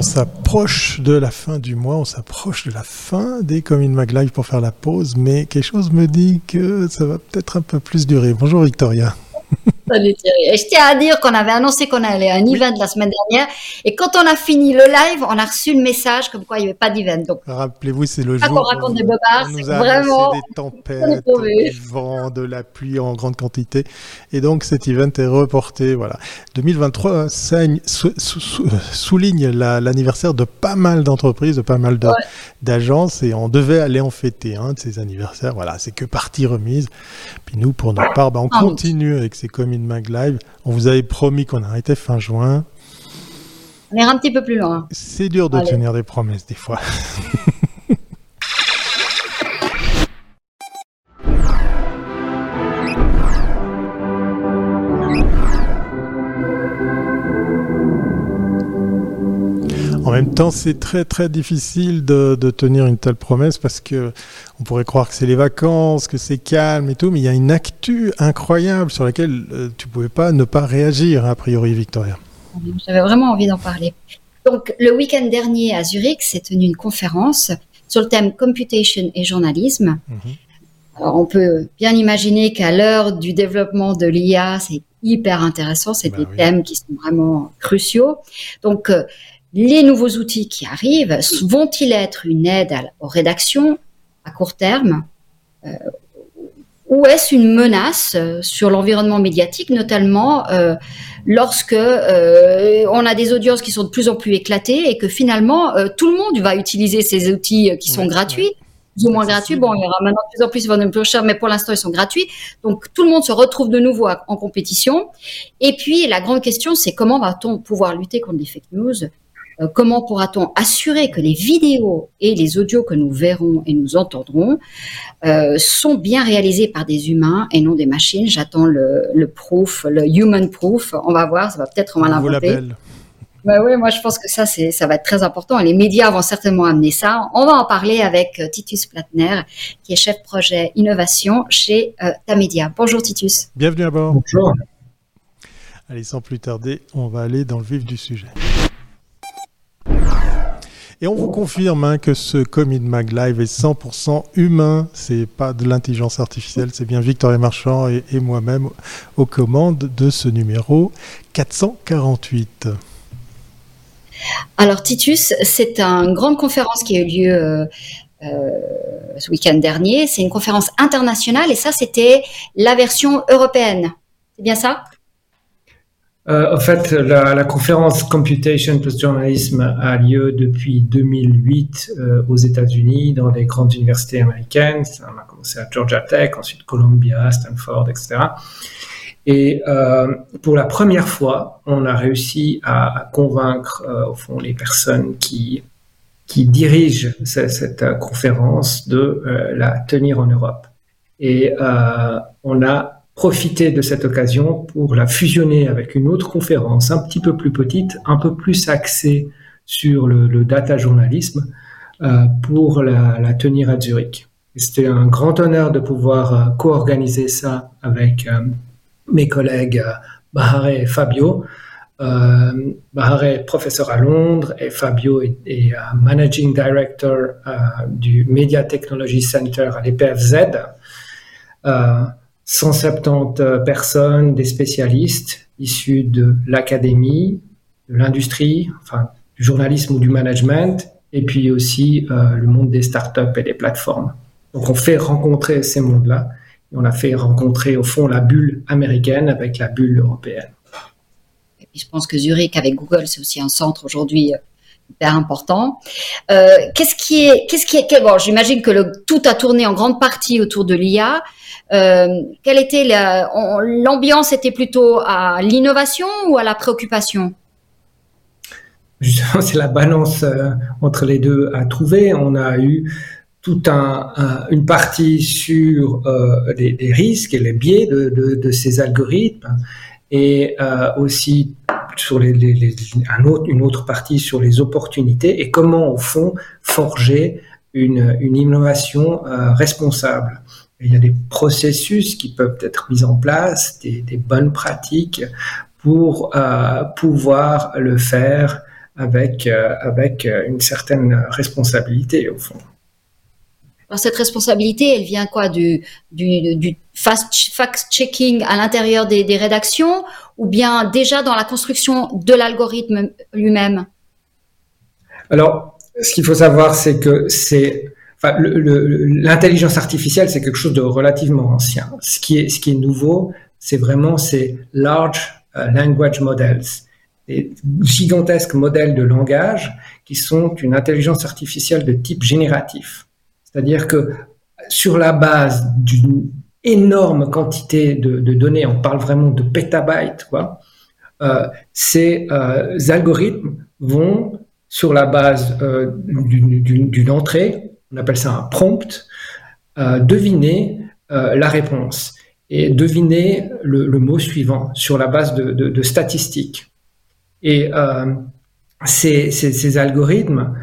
On s'approche de la fin du mois, on s'approche de la fin des Comin Mag Live pour faire la pause, mais quelque chose me dit que ça va peut-être un peu plus durer. Bonjour Victoria. Et je tiens à dire qu'on avait annoncé qu'on allait à un event la semaine dernière. Et quand on a fini le live, on a reçu le message comme quoi il n'y avait pas d'event. Donc, rappelez-vous, c'est le jour. qu'on raconte des bobards. C'est vraiment. des tempêtes, du vent, de la pluie en grande quantité. Et donc, cet event est reporté. Voilà. 2023 souligne l'anniversaire de pas mal d'entreprises, de pas mal d'agences. Et on devait aller en fêter un de ces anniversaires. Voilà. C'est que partie remise. Puis nous, pour notre part, bah, on ah, continue avec ces communes Mag Live. On vous avait promis qu'on arrêtait fin juin. On est un petit peu plus loin. C'est dur de tenir des promesses des fois. En même temps, c'est très très difficile de, tenir une telle promesse parce que on pourrait croire que c'est les vacances, que c'est calme et tout, mais il y a une actu incroyable sur laquelle tu euh, tu pouvais pas ne pas réagir a priori, Victoria. J'avais vraiment envie d'en parler. Donc, le week-end dernier à Zurich, s'est tenue une conférence sur le thème computation et journalisme. Mhm. Alors, on peut bien imaginer qu'à l'heure du développement de l'IA, c'est hyper intéressant. C'est bah des thèmes qui sont vraiment cruciaux. Donc, euh, les nouveaux outils qui arrivent vont-ils être une aide aux rédactions à court terme euh, ou est-ce une menace euh, sur l'environnement médiatique, notamment euh, lorsque on a des audiences qui sont de plus en plus éclatées et que finalement tout le monde va utiliser ces outils qui sont gratuits, plus ou moins gratuits. Bon, il y aura maintenant de plus en plus, ils vont devenir plus cher, mais pour l'instant ils sont gratuits. Donc tout le monde se retrouve de nouveau en compétition. Et puis la grande question, c'est comment va-t-on pouvoir lutter contre les fake news euh, comment pourra-t-on assurer que les vidéos et les audios que nous verrons et nous entendrons euh, sont bien réalisés par des humains et non des machines? J'attends le, proof, le human proof. On va voir, ça va peut-être on va l'inventer. Bah oui, moi je pense que ça c'est ça va être très important les médias vont certainement amener ça. On va en parler avec euh, Titus Platner qui est chef projet innovation chez Tamedia. Bonjour Titus. Bienvenue à bord. Bonjour. Allez, sans plus tarder, on va aller dans le vif du sujet. Et on vous confirme hein, que ce Commit Mag Live est 100% humain. C'est pas de l'intelligence artificielle. C'est bien Victoria Marchand et, moi-même aux commandes de ce numéro 448. Alors Titus, c'est une grande conférence qui a eu lieu euh, euh, ce week-end dernier. C'est une conférence internationale et ça, c'était la version européenne. C'est bien ça? Euh, en fait, la, conférence Computation plus Journalism a lieu depuis 2008 euh, aux États-Unis, dans des grandes universités américaines. On a commencé à Georgia Tech, ensuite Columbia, Stanford, etc. Et euh, pour la première fois, on a réussi à, convaincre, au fond, les personnes qui, qui dirigent cette, conférence de la tenir en Europe. Et on a profiter de cette occasion pour la fusionner avec une autre conférence un petit peu plus petite, un peu plus axée sur le, data journalisme, euh, pour la, tenir à Zurich. C'était un grand honneur de pouvoir euh, co-organiser ça avec euh, mes collègues Bahare et Fabio. Bahare est professeur à Londres et Fabio est, Managing Director du Media Technology Center à l'EPFZ. 170 euh, personnes, des spécialistes issus de l'académie, de l'industrie, enfin du journalisme ou du management, et puis aussi euh, le monde des startups et des plateformes. Donc on fait rencontrer ces mondes-là, et on a fait rencontrer au fond la bulle américaine avec la bulle européenne. Et puis je pense que Zurich avec Google, c'est aussi un centre aujourd'hui important. Euh, qu'est-ce qui est, qu'est-ce qui est, bon, j'imagine que tout a tourné en grande partie autour de l'IA. Euh, quelle était l'ambiance était plutôt à l'innovation ou à la préoccupation? Justement, c'est la balance euh, entre les deux à trouver. On a eu toute un, une partie sur les, risques et les biais de, de, ces algorithmes et aussi sur les, une autre partie sur les opportunités et comment au fond forger une, une innovation euh, responsable. il y a des processus qui peuvent être mis en place, des, bonnes pratiques pour euh, pouvoir le faire avec, avec une certaine responsabilité au fond. Cette responsabilité, elle vient quoi? Du, du, du fact-checking à l'intérieur des, rédactions? Ou bien déjà dans la construction de l'algorithme lui-même Alors, ce qu'il faut savoir, c'est que c'est l'intelligence artificielle, c'est quelque chose de relativement ancien. Ce qui est, ce qui est nouveau, c'est vraiment ces large euh, language models, des gigantesques modèles de langage qui sont une intelligence artificielle de type génératif. C'est-à-dire que sur la base d'une énorme quantité de, données, on parle vraiment de pétabytes, quoi, euh, ces euh, algorithmes vont, sur la base euh, d'une entrée, on appelle ça un prompt, deviner la réponse et deviner le, mot suivant sur la base de, statistiques. Et ces, algorithmes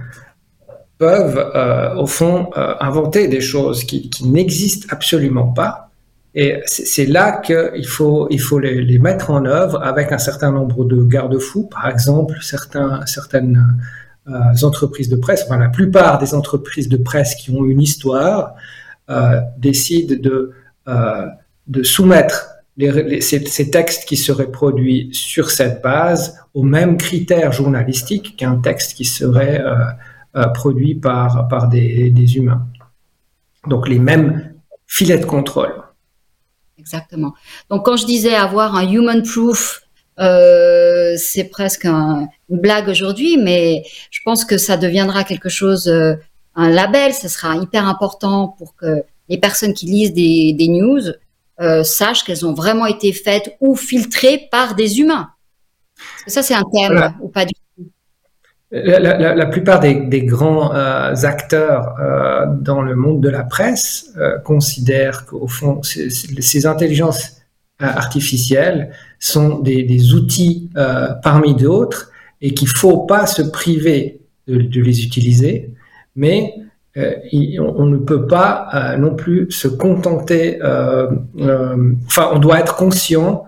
peuvent, au fond, inventer des choses qui n'existent absolument pas. Et c'est là qu'il faut, il faut les, mettre en œuvre avec un certain nombre de garde-fous. Par exemple, certaines euh, entreprises de presse, enfin la plupart des entreprises de presse qui ont une histoire, euh, décident de, euh, soumettre ces, textes qui seraient produits sur cette base aux mêmes critères journalistiques qu'un texte qui serait produits par, par des, humains. Donc les mêmes filets de contrôle. Exactement. Donc quand je disais avoir un human proof, euh, c'est presque un, une blague aujourd'hui, mais je pense que ça deviendra quelque chose, euh, un label, ce sera hyper important pour que les personnes qui lisent des, des news euh, sachent qu'elles ont vraiment été faites ou filtrées par des humains. ça, c'est un thème ou pas du la, plupart des, grands euh, acteurs euh, dans le monde de la presse euh, considèrent qu'au fond, ces, ces intelligences artificielles sont des, outils parmi d'autres et qu'il faut pas se priver de, de les utiliser, mais on, on, ne peut pas non plus se contenter. enfin, on doit être conscient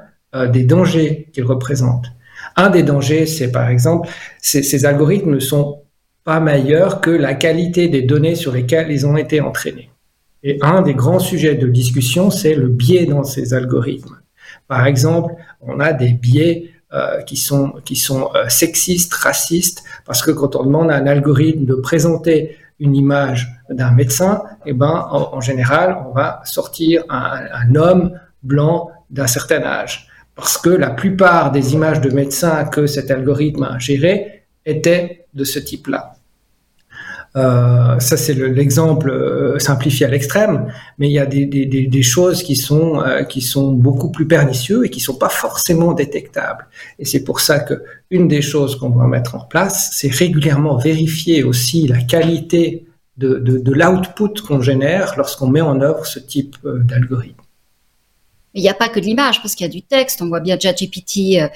des dangers qu'ils représentent. Un des dangers, c'est par exemple, ces algorithmes ne sont pas meilleurs que la qualité des données sur lesquelles ils ont été entraînés. Et un des grands sujets de discussion, c'est le biais dans ces algorithmes. Par exemple, on a des biais euh, qui sont, euh, sexistes, racistes, parce que quand on demande à un algorithme de présenter une image d'un médecin, eh ben, en, général, on va sortir un homme blanc d'un certain âge parce que la plupart des images de médecins que cet algorithme a gérées étaient de ce type-là. Euh, ça, c'est l'exemple euh, simplifié à l'extrême, mais il y a des, choses qui sont, euh, qui sont beaucoup plus pernicieux et qui sont pas forcément détectables. Et c'est pour ça que une des choses qu'on doit mettre en place, c'est régulièrement vérifier aussi la qualité de, l'output qu'on génère lorsqu'on met en œuvre ce type d'algorithme. Il n'y a pas que de l'image, parce qu'il y a du texte. On voit bien ChatGPT euh,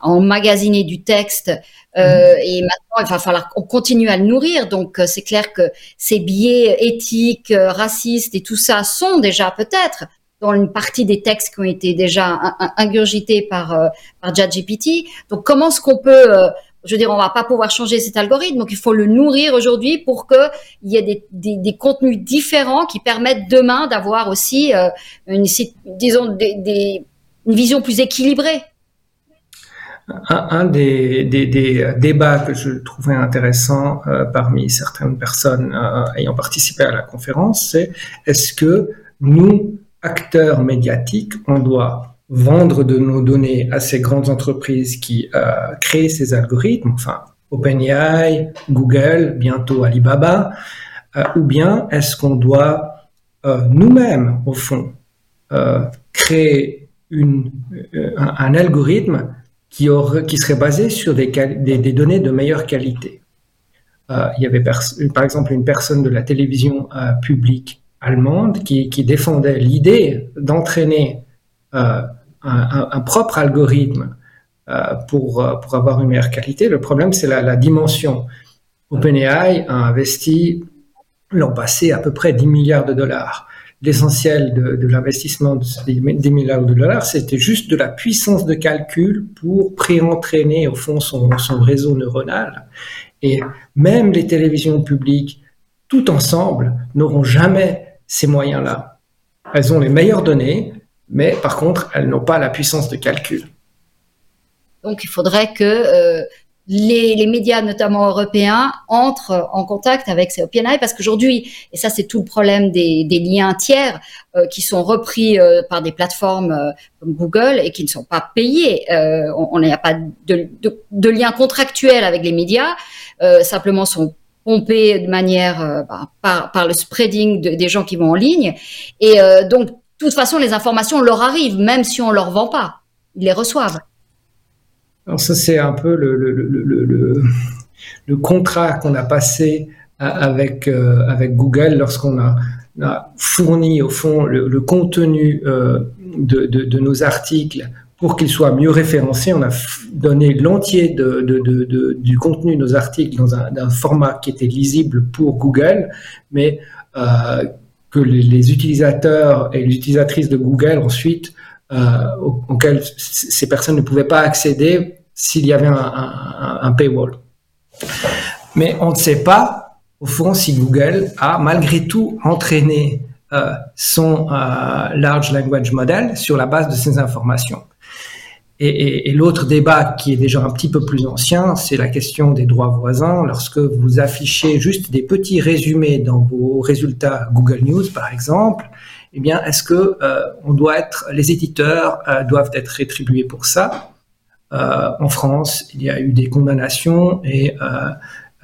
emmagasiner du texte. Euh, mm-hmm. Et maintenant, il va falloir qu'on continue à le nourrir. Donc, euh, c'est clair que ces biais éthiques, euh, racistes et tout ça sont déjà peut-être dans une partie des textes qui ont été déjà ingurgités par, par ChatGPT. Donc, comment est-ce qu'on peut je veux dire, on va pas pouvoir changer cet algorithme, donc il faut le nourrir aujourd'hui pour qu'il y ait des, contenus différents qui permettent demain d'avoir aussi euh, une, vision plus équilibrée. Un, des, des, débats que je trouvais intéressant euh, parmi certaines personnes euh, ayant participé à la conférence, c'est est-ce que nous, acteurs médiatiques, on doit vendre de nos données à ces grandes entreprises qui euh, créent ces algorithmes, enfin OpenAI, Google, bientôt Alibaba, euh, ou bien est-ce qu'on doit euh, nous-mêmes, au fond, créer un, algorithme qui, serait basé sur des, données de meilleure qualité? Il y avait par exemple une personne de la télévision publique allemande qui, défendait l'idée d'entraîner un, un, propre algorithme euh, pour, euh, pour avoir une meilleure qualité. Le problème, c'est la, dimension. OpenAI a investi l'an passé à peu près 10 milliards de dollars. l'essentiel de, l'investissement des milliards de dollars, c'était juste de la puissance de calcul pour pré-entraîner au fond son, son réseau neuronal. Et même les télévisions publiques, tout ensemble, n'auront jamais ces moyens-là. Elles ont les meilleures données, mais par contre, elles n'ont pas la puissance de calcul. Donc, il faudrait que euh, les, médias, notamment européens, entrent en contact avec ces OpenAI parce qu'aujourd'hui, et ça c'est tout le problème des, liens tiers euh, qui sont repris euh, par des plateformes comme Google et qui ne sont pas payés. on n'a pas de, de, lien contractuel avec les médias, simplement sont pompés de manière bah, par, le spreading des gens qui vont en ligne. Et donc, de toute façon, les informations leur arrivent, même si on leur vend pas. Ils les reçoivent. Alors ça, c'est un peu le, contrat qu'on a passé avec, euh, avec Google lorsqu'on a, fourni au fond le, contenu euh, de, nos articles pour qu'ils soient mieux référencés. On a donné l'entier du contenu de nos articles dans un, format qui était lisible pour Google, mais euh, que les, utilisateurs et les utilisatrices de Google ensuite euh, auxquels ces personnes ne pouvaient pas accéder s'il y avait un, paywall. Mais on ne sait pas, au fond, si Google a malgré tout entraîné euh, son euh, large language model sur la base de ces informations. Et, et l'autre débat qui est déjà un petit peu plus ancien, c'est la question des droits voisins. Lorsque vous affichez juste des petits résumés dans vos résultats Google News, par exemple, eh bien, est-ce que euh, on doit être, les éditeurs euh, doivent être rétribués pour ça? Euh, En France, il y a eu des condamnations et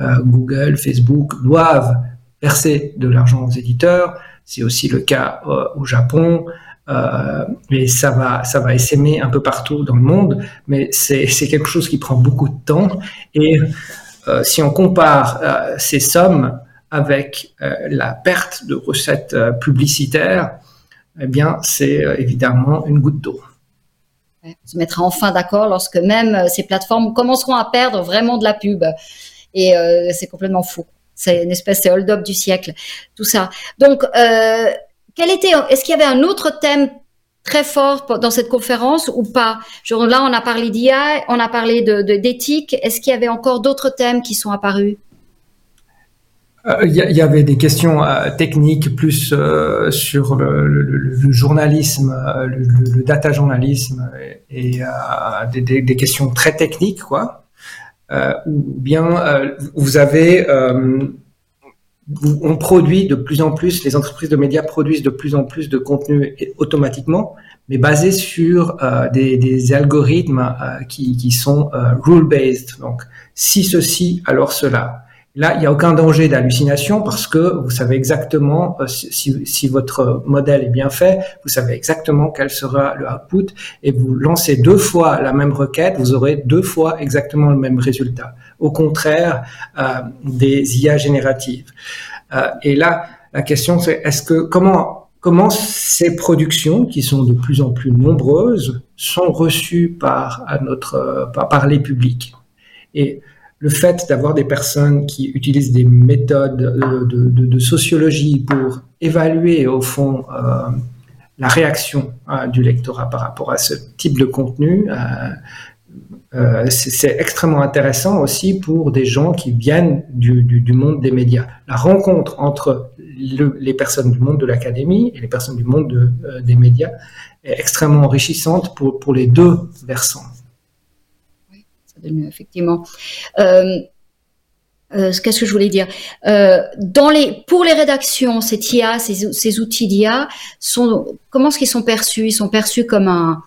Google, Facebook doivent verser de l'argent aux éditeurs. C'est aussi le cas au Japon. Euh, et ça va, ça va essaimer un peu partout dans le monde, mais c'est quelque chose qui prend beaucoup de temps. Et euh, si on compare euh, ces sommes avec la perte de recettes publicitaires, eh bien, c'est euh, évidemment une goutte d'eau. on se mettra enfin d'accord lorsque même euh, ces plateformes commenceront à perdre vraiment de la pub. Et euh, c'est complètement fou. C'est une espèce de hold-up du siècle, tout ça. Donc, quel était, est-ce qu'il y avait un autre thème très fort dans cette conférence ou pas? Là, on a parlé d'IA, on a parlé d'éthique. Est-ce qu'il y avait encore d'autres thèmes qui sont apparus? Euh, il y, avait des questions euh, techniques plus euh, sur le, journalisme, le, data journalisme et, des, questions très techniques, quoi. ou bien vous avez, on produit de plus en plus, les entreprises de médias produisent de plus en plus de contenu automatiquement, mais basé sur des, algorithmes qui, qui, sont rule-based. Donc, si ceci, alors cela. Là, il n'y a aucun danger d'hallucination parce que vous savez exactement euh, si, votre modèle est bien fait, vous savez exactement quel sera le output et vous lancez deux fois la même requête, vous aurez deux fois exactement le même résultat. Au contraire euh, des IA génératives. Euh, et là, la question c'est est-ce que comment comment ces productions qui sont de plus en plus nombreuses sont reçues par notre par les publics? Et le fait d'avoir des personnes qui utilisent des méthodes de, sociologie pour évaluer au fond euh, la réaction euh, du lectorat par rapport à ce type de contenu, euh, c'est extrêmement intéressant aussi pour des gens qui viennent du, monde des médias. La rencontre entre les personnes du monde de l'académie et les personnes du monde des médias est extrêmement enrichissante pour les deux versants effectivement. Euh, euh, qu'est-ce que je voulais dire euh, Pour les rédactions, ces IA, ces, outils d'IA, comment est-ce sont perçus? Ils sont perçus comme un,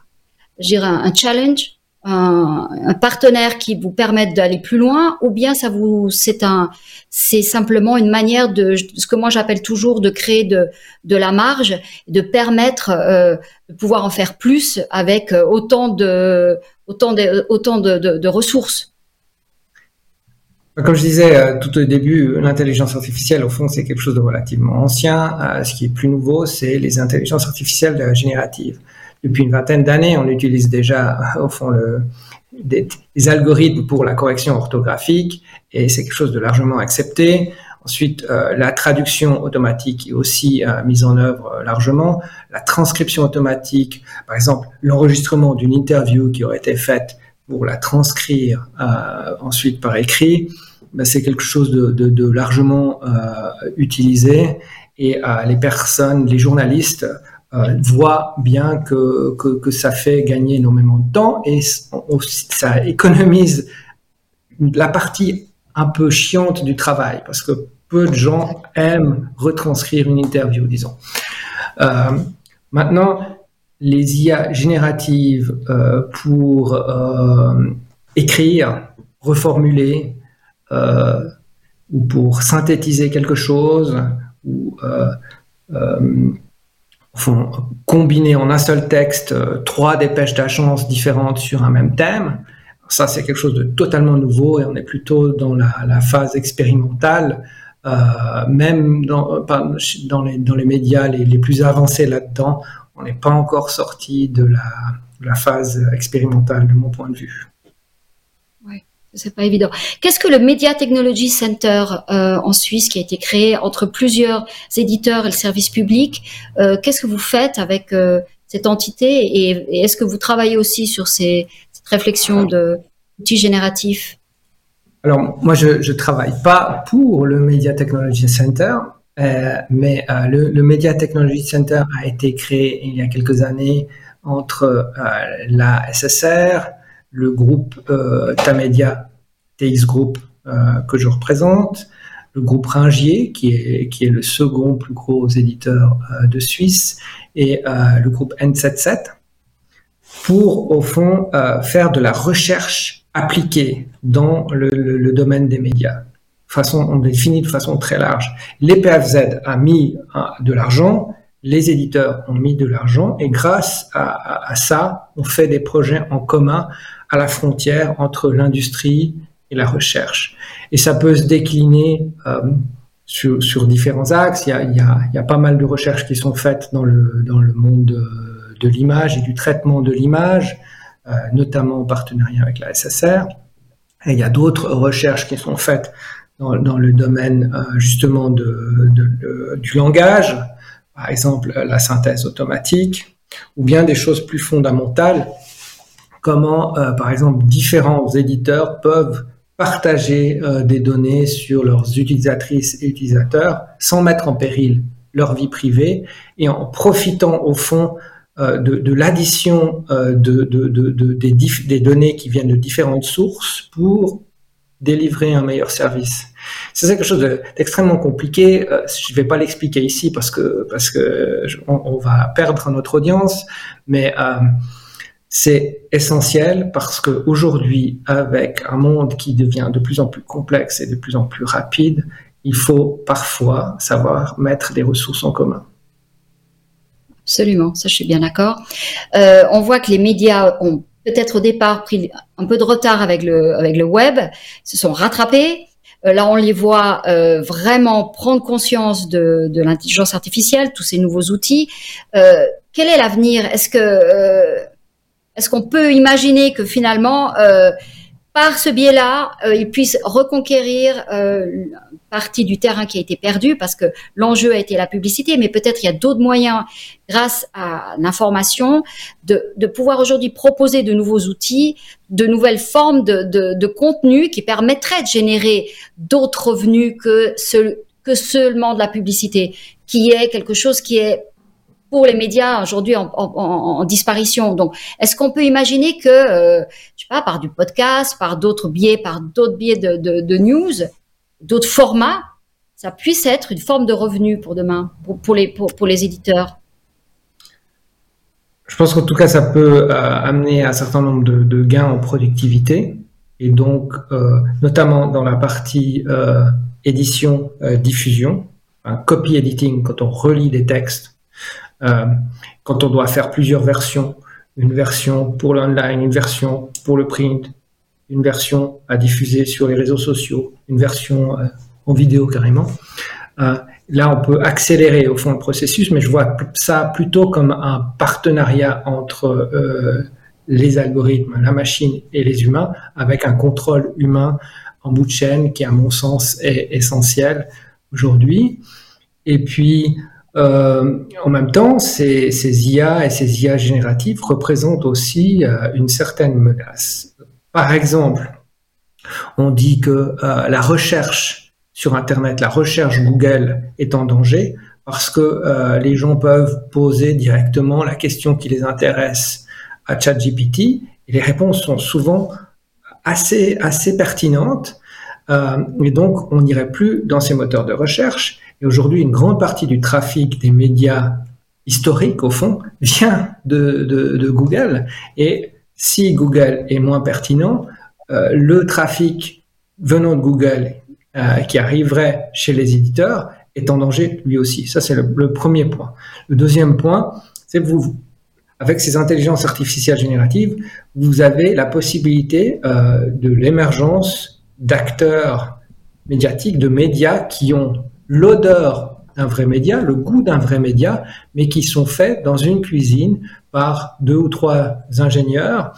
un, challenge, un, partenaire qui vous permette d'aller plus loin, ou bien ça vous, c'est un, c'est simplement une manière de, ce que moi j'appelle toujours de créer de, de la marge, de permettre de pouvoir en faire plus avec autant de, autant de, autant de, ressources. Comme je disais euh, tout au début, l'intelligence artificielle, au fond, c'est quelque chose de relativement ancien. Euh, ce qui est plus nouveau, c'est les intelligences artificielles génératives. Depuis une vingtaine d'années, on utilise déjà, au fond, le, des, algorithmes pour la correction orthographique, et c'est quelque chose de largement accepté. Ensuite, la traduction automatique est aussi mise en œuvre largement. La transcription automatique, par exemple, l'enregistrement d'une interview qui aurait été faite pour la transcrire ensuite par écrit, ben, c'est quelque chose de, de largement utilisé et les personnes, les journalistes euh, voit bien que, que, ça fait gagner énormément de temps et ça économise la partie un peu chiante du travail parce que peu de gens aiment retranscrire une interview, disons. Euh, maintenant, les IA génératives euh, pour écrire, reformuler ou pour synthétiser quelque chose ou font combiner en un seul texte euh, trois dépêches d'agence différentes sur un même thème. Ça, c'est quelque chose de totalement nouveau et on est plutôt dans la, phase expérimentale. Euh, même dans, dans, les, dans les médias les, plus avancés là-dedans, on n'est pas encore sorti de la phase expérimentale de mon point de vue c'est pas évident. Qu'est-ce que le Media Technology Center euh, en Suisse qui a été créé entre plusieurs éditeurs et le service public euh, Qu'est-ce que vous faites avec euh, cette entité et, est-ce que vous travaillez aussi sur ces, cette réflexion de outils génératifs Alors moi, je ne travaille pas pour le Media Technology Center, mais le, Media Technology Center a été créé il y a quelques années entre la SSR, le groupe euh, Tamedia TX Group euh, que je représente, le groupe Ringier, qui est, qui est le second plus gros éditeur euh, de Suisse, et le groupe N77, pour, au fond, faire de la recherche appliquée dans le, domaine des médias. Façon, on définit de façon très large. L'EPFZ a mis de l'argent, les éditeurs ont mis de l'argent, et grâce à, ça, on fait des projets en commun à la frontière entre l'industrie et la recherche. Et ça peut se décliner euh, sur, différents axes. Il y, a, pas mal de recherches qui sont faites dans le, dans le monde de, l'image et du traitement de l'image, euh, notamment en partenariat avec la SSR. Il y a d'autres recherches qui sont faites dans, le domaine euh, justement de, du langage, par exemple la synthèse automatique, ou bien des choses plus fondamentales comment, euh, par exemple, différents éditeurs peuvent partager euh, des données sur leurs utilisatrices et utilisateurs sans mettre en péril leur vie privée et en profitant au fond euh, de, l'addition de, des, données qui viennent de différentes sources pour délivrer un meilleur service. C'est quelque chose d'extrêmement compliqué. je ne vais pas l'expliquer ici parce que parce que on, va perdre notre audience, mais c'est essentiel parce qu'aujourd'hui, avec un monde qui devient de plus en plus complexe et de plus en plus rapide, il faut parfois savoir mettre des ressources en commun. Absolument, ça je suis bien d'accord. Euh, on voit que les médias ont peut-être au départ pris un peu de retard avec le, avec le web, se sont rattrapés. Euh, là, on les voit euh, vraiment prendre conscience de, de l'intelligence artificielle, tous ces nouveaux outils. quel est l'avenir? Est-ce que est-ce qu'on peut imaginer que finalement, euh, par ce biais-là, euh, ils puissent reconquérir euh, partie du terrain qui a été perdu parce que l'enjeu a été la publicité, mais peut-être il y a d'autres moyens, grâce à l'information, de, de pouvoir aujourd'hui proposer de nouveaux outils, de nouvelles formes de, de, de contenu qui permettraient de générer d'autres revenus que, ce, que seulement de la publicité, qui est quelque chose qui est pour les médias aujourd'hui en, disparition. Donc, est-ce qu'on peut imaginer que, euh, je sais pas, par du podcast, par d'autres biais, par d'autres biais de, news, d'autres formats, ça puisse être une forme de revenu pour demain, pour, les, éditeurs? Je pense qu'en tout cas, ça peut euh, amener un certain nombre de, gains en productivité. Et donc, euh, notamment dans la partie édition, diffusion, un copy editing, quand on relit des textes, euh, quand on doit faire plusieurs versions, une version pour l'online, une version pour le print, une version à diffuser sur les réseaux sociaux, une version euh, en vidéo carrément. Euh, là, on peut accélérer au fond le processus, mais je vois ça plutôt comme un partenariat entre les algorithmes, la machine et les humains, avec un contrôle humain en bout de chaîne qui, à mon sens, est essentiel aujourd'hui. Et puis, euh, en même temps, ces, ces, IA et ces IA génératives représentent aussi euh, une certaine menace. Par exemple, on dit que euh, la recherche sur Internet, la recherche Google est en danger parce que euh, les gens peuvent poser directement la question qui les intéresse à ChatGPT et les réponses sont souvent assez, assez pertinentes. Euh, et donc, on n'irait plus dans ces moteurs de recherche. Et aujourd'hui, une grande partie du trafic des médias historiques, au fond, vient de, Google. Et si Google est moins pertinent, euh, le trafic venant de Google euh, qui arriverait chez les éditeurs est en danger lui aussi. Ça, c'est le, le, premier point. Le deuxième point, c'est vous, avec ces intelligences artificielles génératives, vous avez la possibilité euh, de l'émergence d'acteurs médiatiques, de médias qui ont l'odeur d'un vrai média, le goût d'un vrai média, mais qui sont faits dans une cuisine par deux ou trois ingénieurs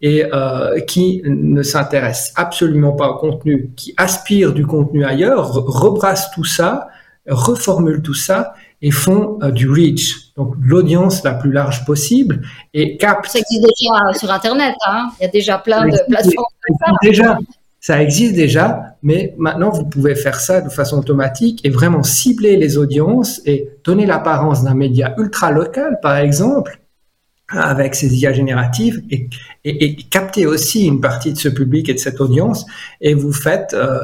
et euh, qui ne s'intéressent absolument pas au contenu, qui aspirent du contenu ailleurs, rebrassent tout ça, reformulent tout ça et font euh, du reach, donc l'audience la plus large possible et captent. Ça existe déjà sur Internet, hein il y a déjà plein de plateformes. Déjà, ça existe déjà, mais maintenant vous pouvez faire ça de façon automatique et vraiment cibler les audiences et donner l'apparence d'un média ultra local, par exemple, avec ces IA génératives et, capter aussi une partie de ce public et de cette audience. Et vous faites euh,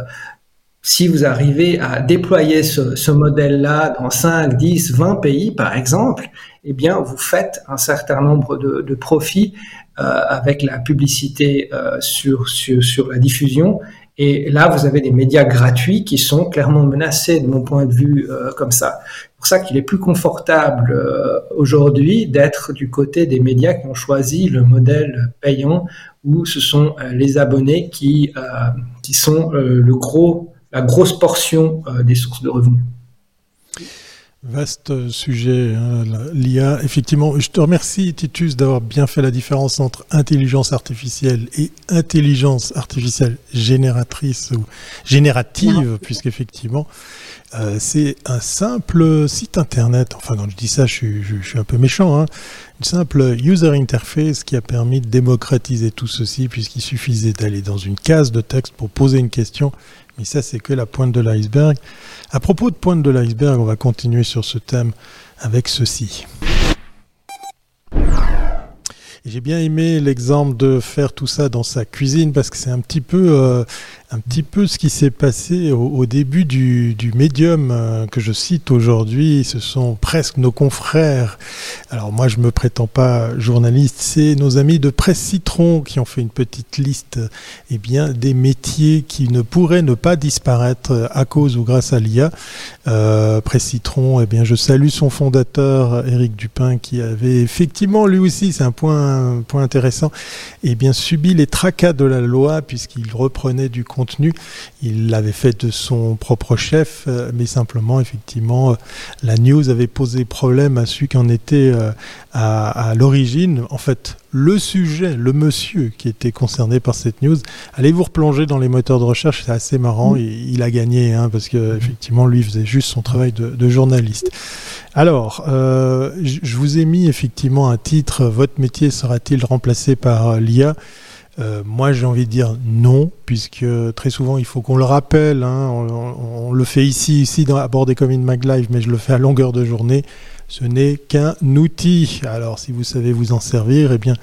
si vous arrivez à déployer ce, modèle-là dans 5, 10, 20 pays, par exemple, eh bien, vous faites un certain nombre de, profits avec la publicité euh, sur, sur, sur la diffusion. Et là, vous avez des médias gratuits qui sont clairement menacés, de mon point de vue, euh, comme ça. C'est pour ça qu'il est plus confortable euh, aujourd'hui d'être du côté des médias qui ont choisi le modèle payant, où ce sont euh, les abonnés qui, qui sont le gros la grosse portion euh, des sources de revenus. Vaste sujet, hein, l'IA. Effectivement, je te remercie, Titus, d'avoir bien fait la différence entre intelligence artificielle et intelligence artificielle génératrice ou générative, puisqu'effectivement, euh, c'est un simple site internet. Enfin, quand je dis ça, je suis, je, je suis un peu méchant. Hein. Une simple user interface qui a permis de démocratiser tout ceci, puisqu'il suffisait d'aller dans une case de texte pour poser une question mais ça, c'est que la pointe de l'iceberg. À propos de pointe de l'iceberg, on va continuer sur ce thème avec ceci. J'ai bien aimé l'exemple de faire tout ça dans sa cuisine parce que c'est un petit peu euh, un petit peu ce qui s'est passé au, début du, médium euh, que je cite aujourd'hui. Ce sont presque nos confrères. Alors moi, je me prétends pas journaliste. C'est nos amis de Presse Citron qui ont fait une petite liste eh bien, des métiers qui ne pourraient ne pas disparaître à cause ou grâce à l'IA. Euh, Presse Citron, eh bien, je salue son fondateur, Éric Dupin, qui avait effectivement, lui aussi, c'est un point, un point intéressant, eh bien, subi les tracas de la loi puisqu'il reprenait du compte contenu. Il l'avait fait de son propre chef, euh, mais simplement, effectivement, euh, la news avait posé problème à celui qui en était euh, à, à l'origine. En fait, le sujet, le monsieur qui était concerné par cette news. Allez vous replonger dans les moteurs de recherche, c'est assez marrant. Il, il a gagné, hein, parce que effectivement, lui faisait juste son travail de, de journaliste. Alors, euh, je vous ai mis effectivement un titre. Votre métier sera-t-il remplacé par l'IA euh, moi, j'ai envie de dire non, puisque très souvent, il faut qu'on le rappelle. Hein, on, le fait ici, ici, dans, à bord des Commune Mag Live, mais je le fais à longueur de journée. Ce n'est qu'un outil. Alors, si vous savez vous en servir, eh bien,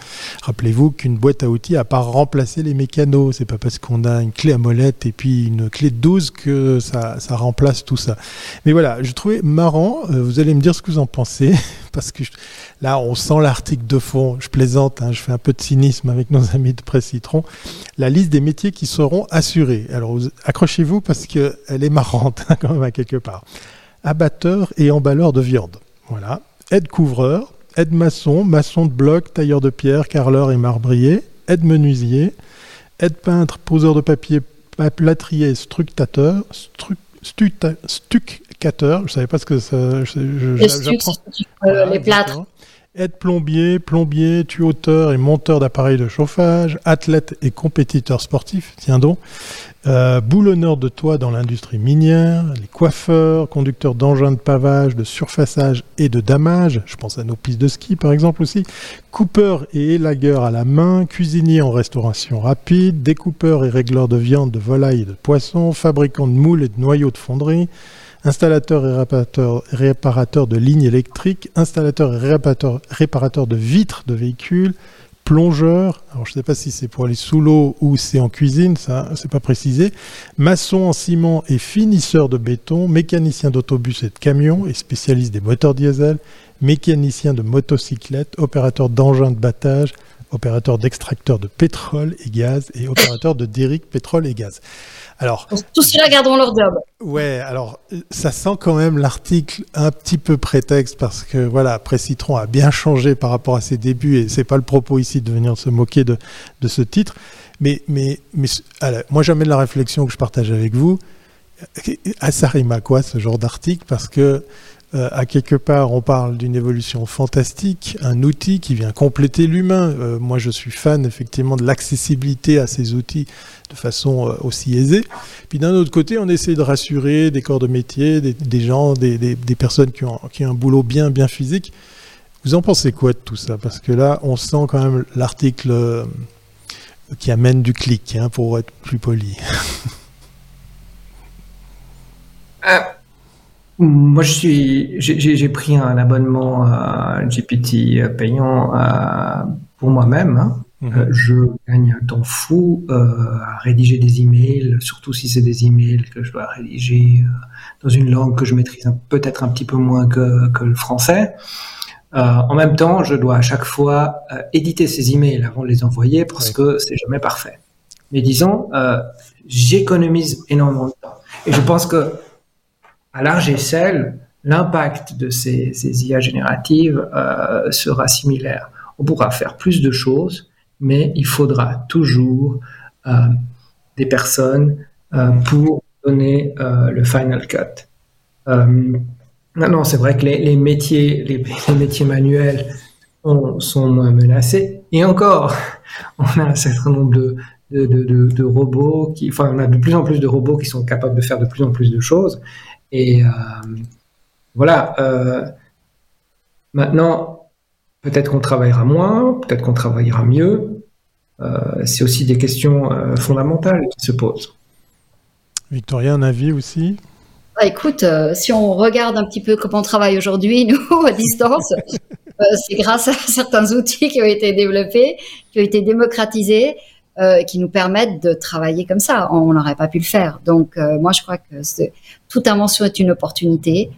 rappelez-vous qu'une boîte à outils n'a pas remplacé les mécanos. C'est pas parce qu'on a une clé à molette et puis une clé de 12 que ça, remplace tout ça. Mais voilà, je trouvais marrant. Euh, vous allez me dire ce que vous en pensez, parce que là, on sent l'article de fond. Je plaisante, hein, je fais un peu de cynisme avec nos amis de Presse Citron. La liste des métiers qui seront assurés. Alors, accrochez-vous parce qu'elle est marrante, hein, quand même, à quelque part. Abatteur et emballeur de viande. Voilà. Aide-couvreur, aide-maçon, maçon de bloc, tailleur de pierre, carreleur et marbrier, aide-menuisier, aide-peintre, poseur de papier, plâtrier, structateur, struc, stuccateur, je ne savais pas ce que ça... Je, je, euh, voilà, les plâtres. Aide plombier, plombier, tuyauteur et monteur d'appareils de chauffage, athlète et compétiteur sportif, tiens donc, euh, boulonneur de toit dans l'industrie minière, les coiffeurs, conducteurs d'engins de pavage, de surfaçage et de damage, je pense à nos pistes de ski par exemple aussi, coupeur et élagueur à la main, cuisinier en restauration rapide, découpeur et régleur de viande, de volaille et de poisson, fabricant de moules et de noyaux de fonderie, installateur et réparateur, de lignes électriques, installateur et réparateur, réparateur de vitres de véhicules, plongeur, alors je ne sais pas si c'est pour aller sous l'eau ou c'est en cuisine, ça c'est pas précisé, maçon en ciment et finisseur de béton, mécanicien d'autobus et de camions et spécialiste des moteurs diesel, mécanicien de motocyclette, opérateur d'engins de battage, opérateur d'extracteur de pétrole et gaz et opérateur de dérique pétrole et gaz. Alors, tous ceux-là garderont leur job. Ouais, alors ça sent quand même l'article un petit peu prétexte parce que voilà, Précitron a bien changé par rapport à ses débuts et c'est pas le propos ici de venir se moquer de, de ce titre. Mais, mais, mais moi j'amène la réflexion que je partage avec vous. Ça rime à quoi ce genre d'article? Parce que euh, à quelque part, on parle d'une évolution fantastique, un outil qui vient compléter l'humain. Euh, moi, je suis fan effectivement de l'accessibilité à ces outils de façon euh, aussi aisée. Puis d'un autre côté, on essaie de rassurer des corps de métier, des, gens, des, personnes qui ont, qui un boulot bien, bien physique. Vous en pensez quoi de tout ça? Parce que là, on sent quand même l'article qui amène du clic, hein, pour être plus poli. Moi, je suis, j'ai pris un abonnement à GPT payant euh, pour moi-même. Hein. Mhm. Euh, je gagne un temps fou euh, à rédiger des emails, surtout si c'est des emails que je dois rédiger dans une langue que je maîtrise peut-être un petit peu moins que, que le français. en même temps, je dois à chaque fois éditer ces emails avant de les envoyer parce que c'est jamais parfait. Mais disons, j'économise énormément de temps. Et je pense que à large échelle, l'impact de ces, IA génératives euh, sera similaire. On pourra faire plus de choses, mais il faudra toujours euh, des personnes euh, pour donner le final cut. Euh, maintenant, c'est vrai que les, métiers, les, métiers manuels sont moins menacés. Et encore, on a un certain nombre de, de, robots qui, enfin, on a de plus en plus de robots qui sont capables de faire de plus en plus de choses. Et euh, voilà. Euh, maintenant, peut-être qu'on travaillera moins, peut-être qu'on travaillera mieux. Euh, c'est aussi des questions fondamentales qui se posent. Victoria, un avis aussi? Bah, écoute, si on regarde un petit peu comment on travaille aujourd'hui, nous, à distance, c'est grâce à certains outils qui ont été développés, qui ont été démocratisés, euh, qui nous permettent de travailler comme ça. On n'aurait pas pu le faire. Donc, euh, moi, je crois que toute invention est une opportunité.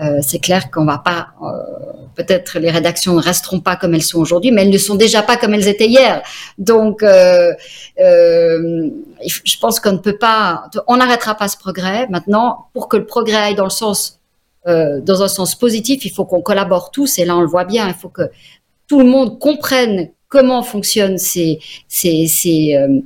Euh, c'est clair qu'on va pas, peut-être les rédactions ne resteront pas comme elles sont aujourd'hui, mais elles ne sont déjà pas comme elles étaient hier. Donc, je pense qu'on ne peut pas, on n'arrêtera pas ce progrès. Maintenant, pour que le progrès aille dans le sens, dans un sens positif, il faut qu'on collabore tous. Et là, on le voit bien. Il faut que tout le monde comprenne comment fonctionnent ces, ces, ces, euh,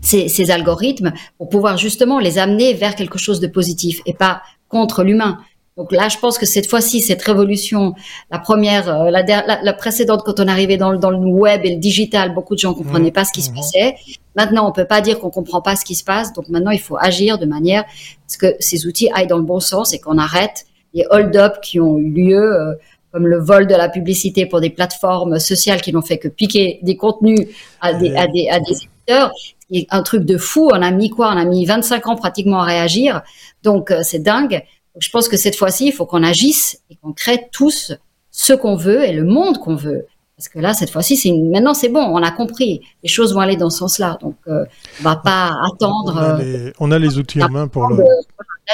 ces, ces, algorithmes pour pouvoir justement les amener vers quelque chose de positif et pas contre l'humain. Donc là, je pense que cette fois-ci, cette révolution, la première, euh, la, la, précédente, quand on arrivait dans le, dans le web et le digital, beaucoup de gens comprenaient mmh. pas ce qui se mmh. passait. Maintenant, on peut pas dire qu'on comprend pas ce qui se passe. Donc maintenant, il faut agir de manière à ce que ces outils aillent dans le bon sens et qu'on arrête les hold-up qui ont eu lieu. Euh, comme le vol de la publicité pour des plateformes sociales qui n'ont fait que piquer des contenus à des, à des, à des éditeurs. C'est un truc de fou. On a mis quoi On a mis 25 ans pratiquement à réagir. Donc, euh, c'est dingue. je pense que cette fois-ci, il faut qu'on agisse et qu'on crée tous ce qu'on veut et le monde qu'on veut. Parce que là, cette fois-ci, c'est maintenant, c'est bon, on a compris. Les choses vont aller dans ce sens-là. Donc, euh, on va pas attendre. On a les, on a les outils en main pour le...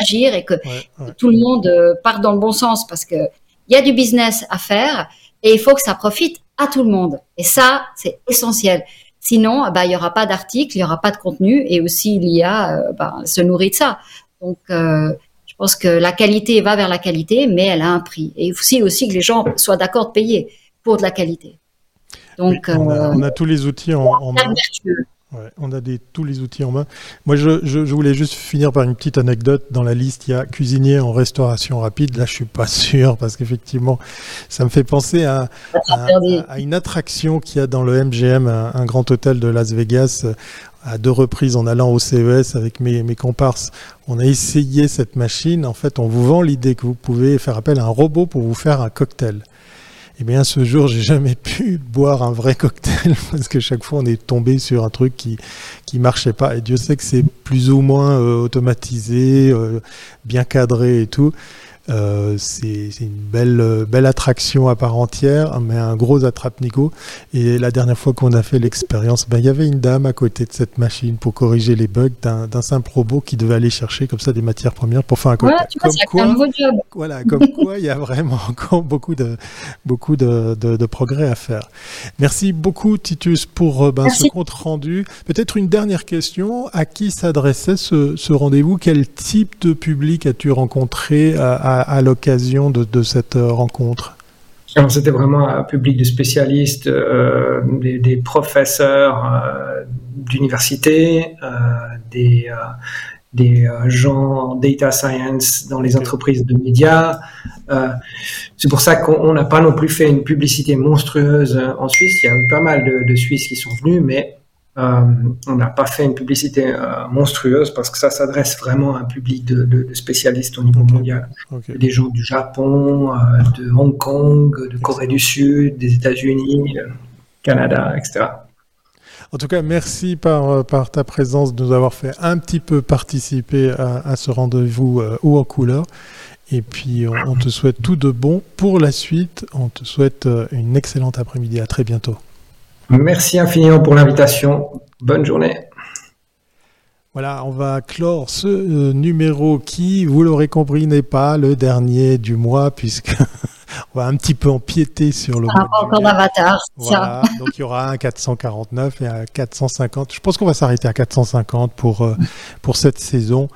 agir et que, que tout le monde euh, parte dans le bon sens parce que il y a du business à faire et il faut que ça profite à tout le monde. Et ça, c'est essentiel. Sinon, bah, il y aura pas d'article, il y aura pas de contenu et aussi l'IA euh, bah, se nourrit de ça. Donc, euh, je pense que la qualité va vers la qualité, mais elle a un prix. Et aussi aussi que les gens soient d'accord de payer pour de la qualité. Donc, on, a, euh, tous les outils en, main. Ouais, on a des, tous les outils en main. Moi, je, je, voulais juste finir par une petite anecdote. Dans la liste, il y a cuisinier en restauration rapide. Là, je suis pas sûr parce qu'effectivement, ça me fait penser à, à, une attraction qu'il y a dans le MGM, un, grand hôtel de Las Vegas. À deux reprises, en allant au CES avec mes, mes comparses, on a essayé cette machine. En fait, on vous vend l'idée que vous pouvez faire appel à un robot pour vous faire un cocktail. Eh bien, ce jour, j'ai jamais pu boire un vrai cocktail parce que chaque fois, on est tombé sur un truc qui qui marchait pas. Et Dieu sait que c'est plus ou moins euh, automatisé, euh, bien cadré et tout. Euh, c'est une belle, belle attraction à part entière, mais un gros attrape-nigo. Et la dernière fois qu'on a fait l'expérience, ben, il y avait une dame à côté de cette machine pour corriger les bugs d'un simple robot qui devait aller chercher comme ça des matières premières pour faire un cocktail. comme quoi, un job. Voilà, comme quoi il y a vraiment encore beaucoup de, beaucoup de, de, progrès à faire. Merci beaucoup Titus pour euh, ben, ce compte rendu. Peut-être une dernière question. À qui s'adressait ce, ce rendez-vous? Quel type de public as-tu rencontré à à, l'occasion de, cette euh, rencontre? C'était vraiment un public de spécialistes, euh, des, professeurs euh, d'université, des, des gens en data science dans les entreprises de médias. c'est pour ça qu'on n'a pas non plus fait une publicité monstrueuse en Suisse. Il y a eu pas mal de, de Suisses qui sont venus, mais euh, on n'a pas fait une publicité euh, monstrueuse parce que ça s'adresse vraiment à un public de, spécialistes au niveau mondial. Des gens du Japon, euh, de Hong Kong, de Corée du Sud, des États-Unis, Canada, etc. En tout cas, merci par, par ta présence de nous avoir fait un petit peu participer à, ce rendez-vous haut en couleur. Et puis, on te souhaite tout de bon pour la suite. On te souhaite une excellente après-midi. À très bientôt. Merci infiniment pour l'invitation. Bonne journée. Voilà, on va clore ce euh, numéro qui, vous l'aurez compris, n'est pas le dernier du mois puisque on va un petit peu empiéter sur le. Ah, encore d'avatar. Voilà, donc il y aura un 449 et un 450. Je pense qu'on va s'arrêter à 450 pour euh, pour cette saison.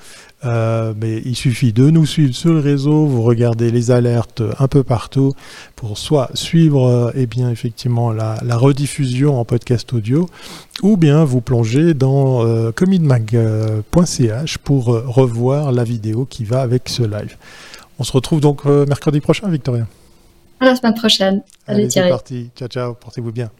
Euh, mais il suffit de nous suivre sur le réseau, vous regardez les alertes un peu partout pour soit suivre euh, eh bien, effectivement la, rediffusion en podcast audio, ou bien vous plonger dans euh, comidmag.ch pour revoir la vidéo qui va avec ce live. On se retrouve donc mercredi prochain, Victoria. À la semaine prochaine. Salut Allez, C'est parti. Ciao, ciao. Portez-vous bien.